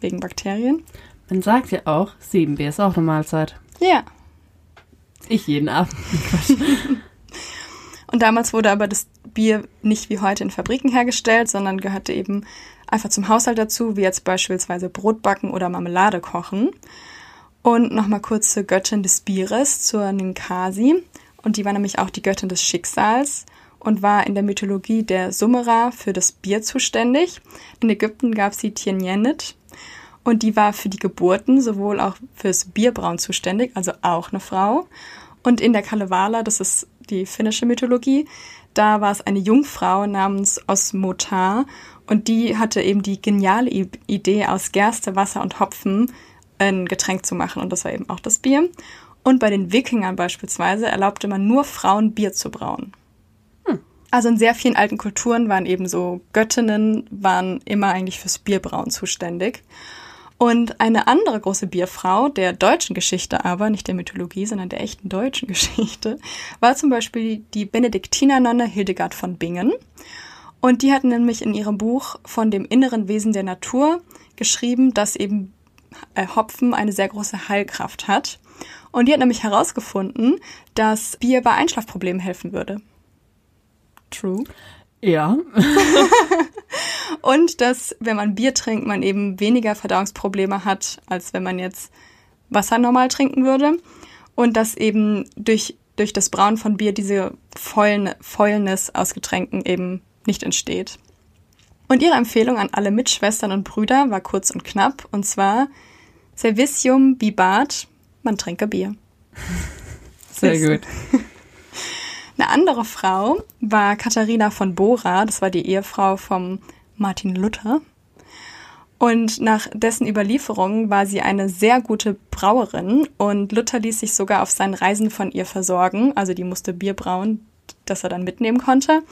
wegen Bakterien. Man sagt ja auch, sieben Bier ist auch eine Mahlzeit. Ja. Ich jeden Abend. [LAUGHS] Und damals wurde aber das Bier nicht wie heute in Fabriken hergestellt, sondern gehörte eben einfach zum Haushalt dazu, wie jetzt beispielsweise Brotbacken oder Marmelade kochen. Und nochmal kurz zur Göttin des Bieres, zur Ninkasi. Und die war nämlich auch die Göttin des Schicksals und war in der Mythologie der Sumera für das Bier zuständig. In Ägypten gab es die Tienyenet und die war für die Geburten sowohl auch fürs Bierbrauen zuständig, also auch eine Frau. Und in der Kalevala, das ist die finnische Mythologie, da war es eine Jungfrau namens Osmotar und die hatte eben die geniale Idee, aus Gerste, Wasser und Hopfen ein Getränk zu machen und das war eben auch das Bier. Und bei den Wikingern beispielsweise erlaubte man nur Frauen Bier zu brauen. Also in sehr vielen alten Kulturen waren eben so Göttinnen, waren immer eigentlich fürs Bierbrauen zuständig. Und eine andere große Bierfrau der deutschen Geschichte aber, nicht der Mythologie, sondern der echten deutschen [LAUGHS] Geschichte, war zum Beispiel die Benediktinernonne Hildegard von Bingen. Und die hat nämlich in ihrem Buch von dem inneren Wesen der Natur geschrieben, dass eben Hopfen eine sehr große Heilkraft hat. Und die hat nämlich herausgefunden, dass Bier bei Einschlafproblemen helfen würde. True. Ja. [LAUGHS] Und dass, wenn man Bier trinkt, man eben weniger Verdauungsprobleme hat, als wenn man jetzt Wasser normal trinken würde. Und dass eben durch, durch das Brauen von Bier diese Fäuln- Fäulnis aus Getränken eben nicht entsteht. Und ihre Empfehlung an alle Mitschwestern und Brüder war kurz und knapp, und zwar Servicium bibat, man trinke Bier. [LAUGHS] Sehr gut. [LAUGHS] Eine andere Frau war Katharina von Bora, das war die Ehefrau vom Martin Luther. Und nach dessen Überlieferung war sie eine sehr gute Brauerin und Luther ließ sich sogar auf seinen Reisen von ihr versorgen. Also die musste Bier brauen, das er dann mitnehmen konnte.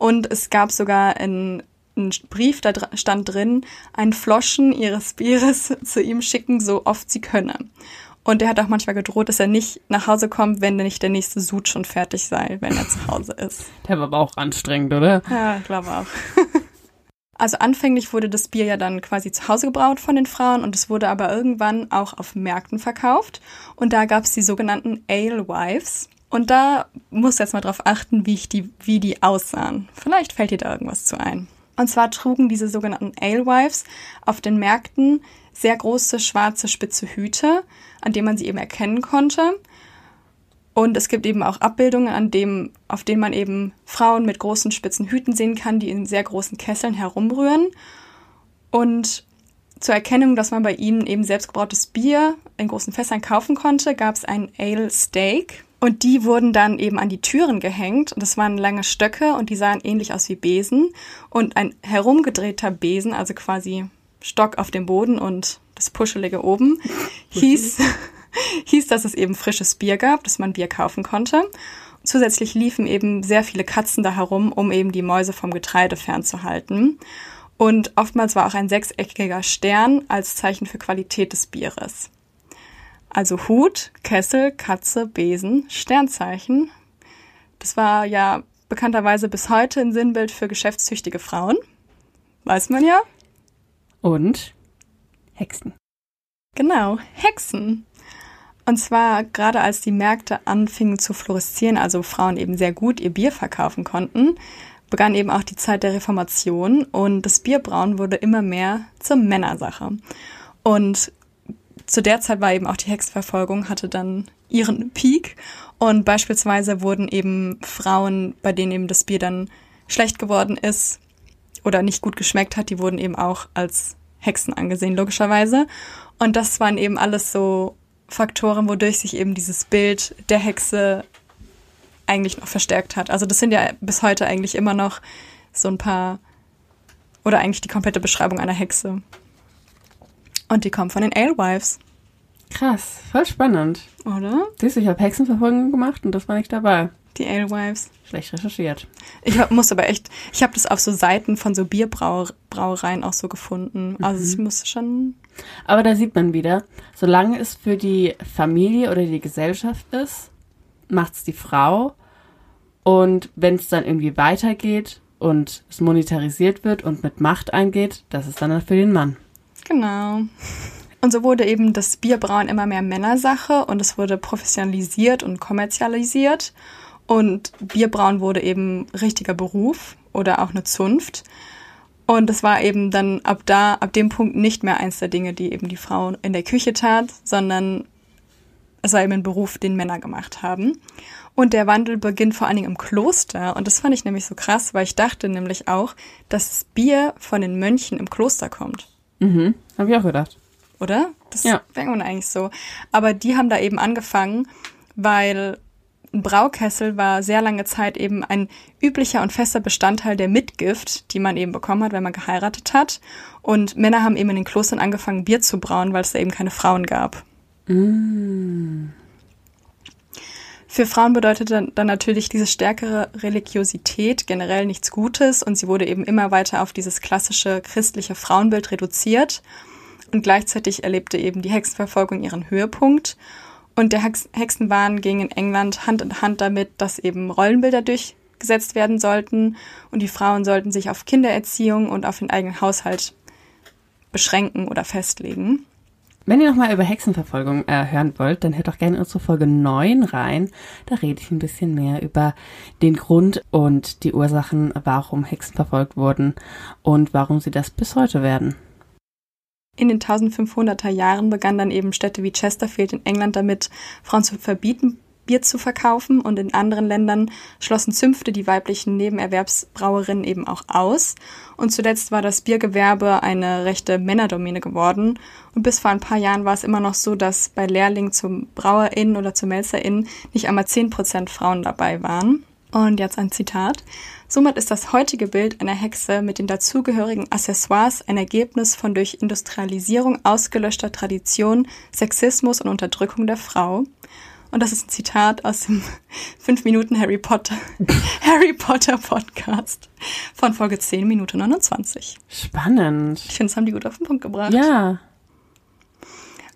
Und es gab sogar einen, einen Brief, da stand drin, ein Floschen ihres Bieres [LAUGHS] zu ihm schicken, so oft sie könne. Und er hat auch manchmal gedroht, dass er nicht nach Hause kommt, wenn nicht der nächste Sud schon fertig sei, wenn er zu Hause ist. Der war aber auch anstrengend, oder? Ja, ich glaube auch. [LAUGHS] Also anfänglich wurde das Bier ja dann quasi zu Hause gebraut von den Frauen und es wurde aber irgendwann auch auf Märkten verkauft. Und da gab es die sogenannten Alewives. Und da muss jetzt mal drauf achten, wie, ich die, wie die aussahen. Vielleicht fällt dir da irgendwas zu ein. Und zwar trugen diese sogenannten Alewives auf den Märkten sehr große schwarze spitze Hüte, an denen man sie eben erkennen konnte. Und es gibt eben auch Abbildungen, an dem, auf denen man eben Frauen mit großen spitzen Hüten sehen kann, die in sehr großen Kesseln herumrühren. Und zur Erkennung, dass man bei ihnen eben selbstgebrautes Bier in großen Fässern kaufen konnte, gab es ein Ale Steak. Und die wurden dann eben an die Türen gehängt. Und das waren lange Stöcke und die sahen ähnlich aus wie Besen. Und ein herumgedrehter Besen, also quasi Stock auf dem Boden und das Puschelige oben, [LAUGHS] hieß, [LAUGHS] hieß, dass es eben frisches Bier gab, dass man Bier kaufen konnte. zusätzlich liefen eben sehr viele Katzen da herum, um eben die Mäuse vom Getreide fernzuhalten. Und oftmals war auch ein sechseckiger Stern als Zeichen für Qualität des Bieres. Also Hut, Kessel, Katze, Besen, Sternzeichen. Das war ja bekannterweise bis heute ein Sinnbild für geschäftstüchtige Frauen. Weiß man ja. Und Hexen. Genau, Hexen. Und zwar gerade als die Märkte anfingen zu fluoreszieren, also Frauen eben sehr gut ihr Bier verkaufen konnten, begann eben auch die Zeit der Reformation und das Bierbrauen wurde immer mehr zur Männersache. Und zu der Zeit war eben auch die Hexenverfolgung, hatte dann ihren Peak und beispielsweise wurden eben Frauen, bei denen eben das Bier dann schlecht geworden ist oder nicht gut geschmeckt hat, die wurden eben auch als Hexen angesehen, logischerweise. Und das waren eben alles so Faktoren, wodurch sich eben dieses Bild der Hexe eigentlich noch verstärkt hat. Also das sind ja bis heute eigentlich immer noch so ein paar oder eigentlich die komplette Beschreibung einer Hexe. Und die kommt von den Alewives. Krass, voll spannend. Oder? Siehst du, ich habe Hexenverfolgung gemacht und das war nicht dabei. Die Alewives. Schlecht recherchiert. Ich muss aber echt, ich habe das auf so Seiten von so Bierbrauereien auch so gefunden. Also ich muss schon. Aber da sieht man wieder, solange es für die Familie oder die Gesellschaft ist, macht's die Frau. Und wenn es dann irgendwie weitergeht und es monetarisiert wird und mit Macht eingeht, das ist dann für den Mann. Genau. Und so wurde eben das Bierbrauen immer mehr Männersache und es wurde professionalisiert und kommerzialisiert. Und Bierbrauen wurde eben richtiger Beruf oder auch eine Zunft. Und das war eben dann ab da, ab dem Punkt nicht mehr eins der Dinge, die eben die Frau in der Küche tat, sondern es war eben ein Beruf, den Männer gemacht haben. Und der Wandel beginnt vor allen Dingen im Kloster. Und das fand ich nämlich so krass, weil ich dachte nämlich auch, dass das Bier von den Mönchen im Kloster kommt. Mhm, habe ich auch gedacht. Oder? Das Ja. wäre man eigentlich so. Aber die haben da eben angefangen, weil ein Braukessel war sehr lange Zeit eben ein üblicher und fester Bestandteil der Mitgift, die man eben bekommen hat, wenn man geheiratet hat. Und Männer haben eben in den Klostern angefangen, Bier zu brauen, weil es da eben keine Frauen gab. Für Frauen bedeutete dann, natürlich diese stärkere Religiosität generell nichts Gutes und sie wurde eben immer weiter auf dieses klassische christliche Frauenbild reduziert. Und gleichzeitig erlebte eben die Hexenverfolgung ihren Höhepunkt. Und der Hex Hexenwahn ging in England Hand in Hand damit, dass eben Rollenbilder durchgesetzt werden sollten und die Frauen sollten sich auf Kindererziehung und auf den eigenen Haushalt beschränken oder festlegen. Wenn ihr nochmal über Hexenverfolgung äh, hören wollt, dann hört doch gerne unsere Folge 9 rein. Da rede ich ein bisschen mehr über den Grund und die Ursachen, warum Hexen verfolgt wurden und warum sie das bis heute werden. In den 1500er Jahren begannen dann eben Städte wie Chesterfield in England damit, Frauen zu verbieten, Bier zu verkaufen und in anderen Ländern schlossen Zünfte die weiblichen Nebenerwerbsbrauerinnen eben auch aus. Und zuletzt war das Biergewerbe eine rechte Männerdomäne geworden. Und bis vor ein paar Jahren war es immer noch so, dass bei Lehrlingen zum BrauerInnen oder zum MelzerInnen nicht einmal 10% Frauen dabei waren. Und jetzt ein Zitat. Somit ist das heutige Bild einer Hexe mit den dazugehörigen Accessoires ein Ergebnis von durch Industrialisierung ausgelöschter Tradition, Sexismus und Unterdrückung der Frau. Und das ist ein Zitat aus dem [LAUGHS] 5 Minuten Harry Potter, [LAUGHS] Harry Potter Podcast von Folge 10, Minute 29. Spannend. Ich finde, das haben die gut auf den Punkt gebracht. Ja.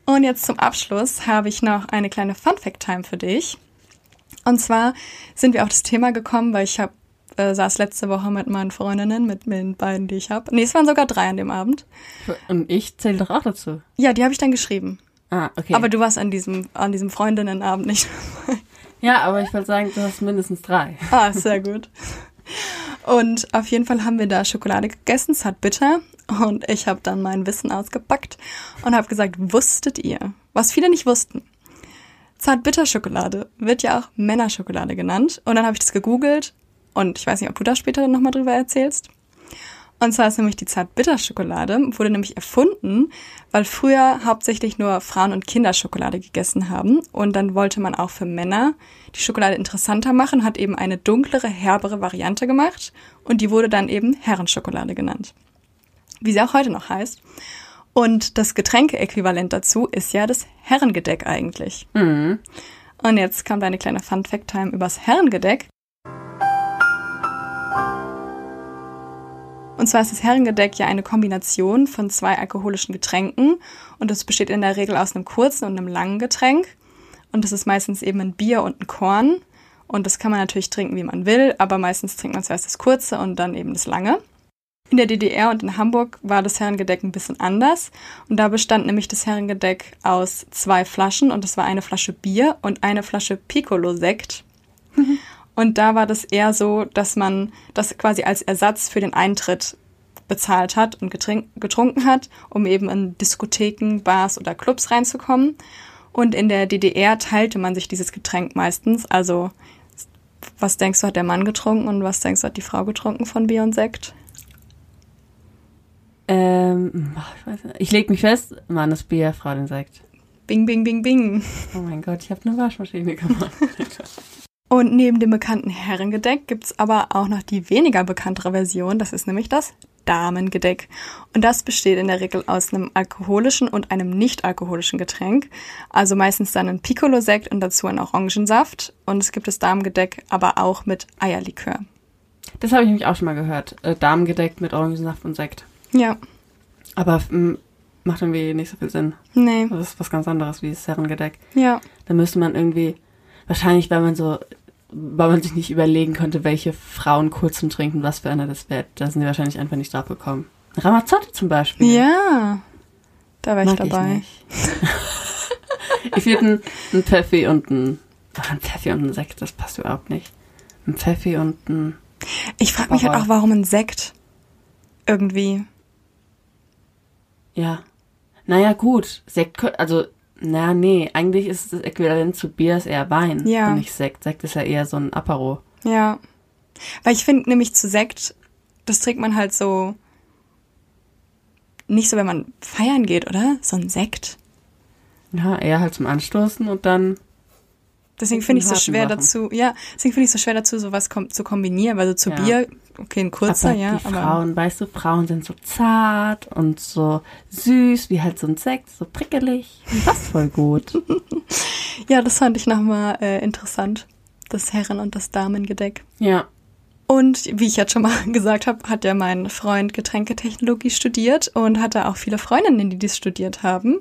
Und jetzt zum Abschluss habe ich noch eine kleine Fun Fact Time für dich. Und zwar sind wir auf das Thema gekommen, weil ich habe äh, saß letzte Woche mit meinen Freundinnen, mit den beiden, die ich habe. Nee, es waren sogar drei an dem Abend. Und ich zähle doch auch dazu. Ja, die habe ich dann geschrieben. Ah, okay. Aber du warst an diesem an diesem Freundinnenabend nicht. ja, aber ich wollte sagen, du hast mindestens drei. ah, sehr gut. Und auf jeden Fall haben wir da Schokolade gegessen, es hat bitter. Und ich habe dann mein Wissen ausgepackt und habe gesagt, wusstet ihr, was viele nicht wussten? Zartbitterschokolade wird ja auch Männerschokolade genannt. Und dann habe ich das gegoogelt und ich weiß nicht, ob du da später nochmal drüber erzählst. Und zwar ist nämlich die Zartbitterschokolade, wurde nämlich erfunden, weil früher hauptsächlich nur Frauen- und Kinder Schokolade gegessen haben. Und dann wollte man auch für Männer die Schokolade interessanter machen, hat eben eine dunklere, herbere Variante gemacht. Und die wurde dann eben Herrenschokolade genannt. Wie sie auch heute noch heißt. Und das Getränkeäquivalent dazu ist ja das Herrengedeck eigentlich. Mhm. Und jetzt kommt eine kleine Fun-Fact-Time übers Herrengedeck. Und zwar ist das Herrengedeck ja eine Kombination von zwei alkoholischen Getränken und es besteht in der Regel aus einem kurzen und einem langen Getränk. Und das ist meistens eben ein Bier und ein Korn. Und das kann man natürlich trinken, wie man will, aber meistens trinkt man zuerst das kurze und dann eben das lange. In der DDR und in Hamburg war das Herrengedeck ein bisschen anders. Und da bestand nämlich das Herrengedeck aus zwei Flaschen und das war eine Flasche Bier und eine Flasche Piccolo-Sekt. Und da war das eher so, dass man das quasi als Ersatz für den Eintritt bezahlt hat und getrunken hat, um eben in Diskotheken, Bars oder Clubs reinzukommen. Und in der DDR teilte man sich dieses Getränk meistens. Also, was denkst du, hat der Mann getrunken und was denkst du, hat die Frau getrunken von Bier und Sekt? Ähm, ich, weiß nicht. ich leg mich fest, Mann, das Bier, Frau den Sekt. Bing, bing, bing, bing. Oh mein Gott, ich habe eine Waschmaschine gemacht. [LAUGHS] Und neben dem bekannten Herrengedeck gibt's aber auch noch die weniger bekanntere Version. Das ist nämlich das Damengedeck. Und das besteht in der Regel aus einem alkoholischen und einem nicht-alkoholischen Getränk. Also meistens dann ein Piccolo-Sekt und dazu ein Orangensaft. Und es gibt das Damengedeck aber auch mit Eierlikör. Das habe ich nämlich auch schon mal gehört. Äh, Damengedeck mit Orangensaft und Sekt. Ja, Aber m, macht irgendwie nicht so viel Sinn. nee, Das ist was ganz anderes wie das Herrengedeck. ja. Da müsste man irgendwie, wahrscheinlich, weil man so, weil man sich nicht überlegen konnte, welche Frauen kurz zum Trinken was für eine das wäre. Da sind die wahrscheinlich einfach nicht drauf gekommen. Ramazzotti zum Beispiel. Ja, da war ich Mag dabei. [LAUGHS] Ich, ich würde ein, Pfeffi und ein, ach, ein Pfeffi und ein Sekt, das passt überhaupt nicht. Ein Pfeffi und ein, Ich frage mich halt auch, warum ein Sekt irgendwie. ja. Naja, gut. Sekt, also, na, nee, eigentlich ist das Äquivalent zu Bier ist eher Wein Ja. und nicht Sekt. Sekt ist ja eher so ein Apero. Ja. Weil ich finde nämlich zu Sekt, das trinkt man halt so nicht so, wenn man feiern geht, oder? So ein Sekt. Ja, eher halt zum Anstoßen und dann Deswegen finde ich den so schwer Sachen. dazu, ja, deswegen finde ich so schwer dazu, sowas kom zu kombinieren, weil so zu Ja. Bier, okay, ein kurzer, aber ja, die aber Frauen, weißt du, Frauen sind so zart und so süß, wie halt so ein Sekt, so prickelig. Das ist voll gut. [LAUGHS] ja, das fand ich nochmal äh, interessant, das Herren- und das Damengedeck. ja. Und wie ich jetzt schon mal [LAUGHS] gesagt habe, hat ja mein Freund Getränketechnologie studiert und hatte auch viele Freundinnen, die dies studiert haben.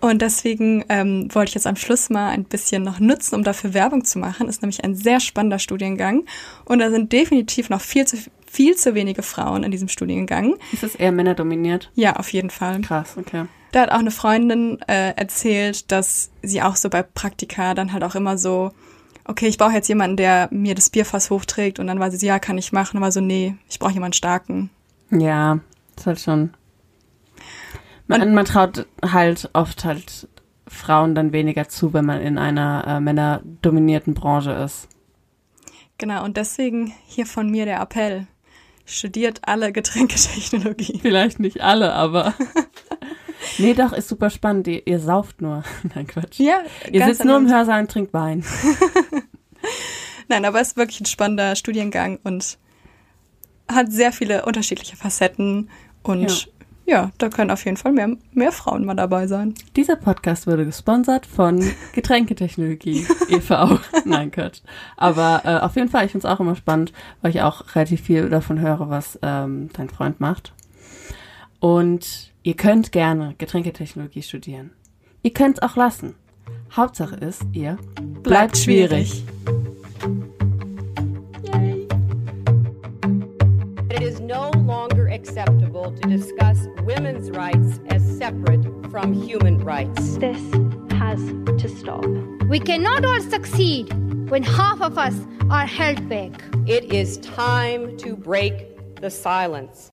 Und deswegen ähm, wollte ich jetzt am Schluss mal ein bisschen noch nutzen, um dafür Werbung zu machen. Ist nämlich ein sehr spannender Studiengang. Und da sind definitiv noch viel zu, viel zu wenige Frauen in diesem Studiengang. Ist es eher männerdominiert? Ja, auf jeden Fall. Krass, okay. Da hat auch eine Freundin äh, erzählt, dass sie auch so bei Praktika dann halt auch immer so, okay, ich brauche jetzt jemanden, der mir das Bierfass hochträgt und dann war sie so, ja, kann ich machen, aber so, nee, ich brauche jemanden starken. Ja, ist halt schon. Man, man traut halt oft halt Frauen dann weniger zu, wenn man in einer äh, männerdominierten Branche ist. Genau, und deswegen hier von mir der Appell. Studiert alle [LAUGHS] Getränketechnologie. Vielleicht nicht alle, aber. [LAUGHS] [LAUGHS] nee, doch, ist super spannend. Ihr, ihr sauft nur. [LAUGHS] Nein, Quatsch. Ja, Ihr sitzt nur im. Hörsaal und trinkt Wein. [LAUGHS] Nein, aber es ist wirklich ein spannender Studiengang und hat sehr viele unterschiedliche Facetten und ja, da können auf jeden Fall mehr, mehr Frauen mal dabei sein. Dieser Podcast wurde gesponsert von Getränketechnologie e.V. Nein, Quatsch. Aber äh, auf jeden Fall, ich finde es auch immer spannend, weil ich auch relativ viel davon höre, was ähm, dein Freund macht. Und ihr könnt gerne Getränketechnologie studieren. Ihr könnt es auch lassen. Hauptsache ist, ihr bleibt, schwierig. It is no longer acceptable to discuss women's rights as separate from human rights. This has to stop. We cannot all succeed when half of us are held back. It is time to break the silence.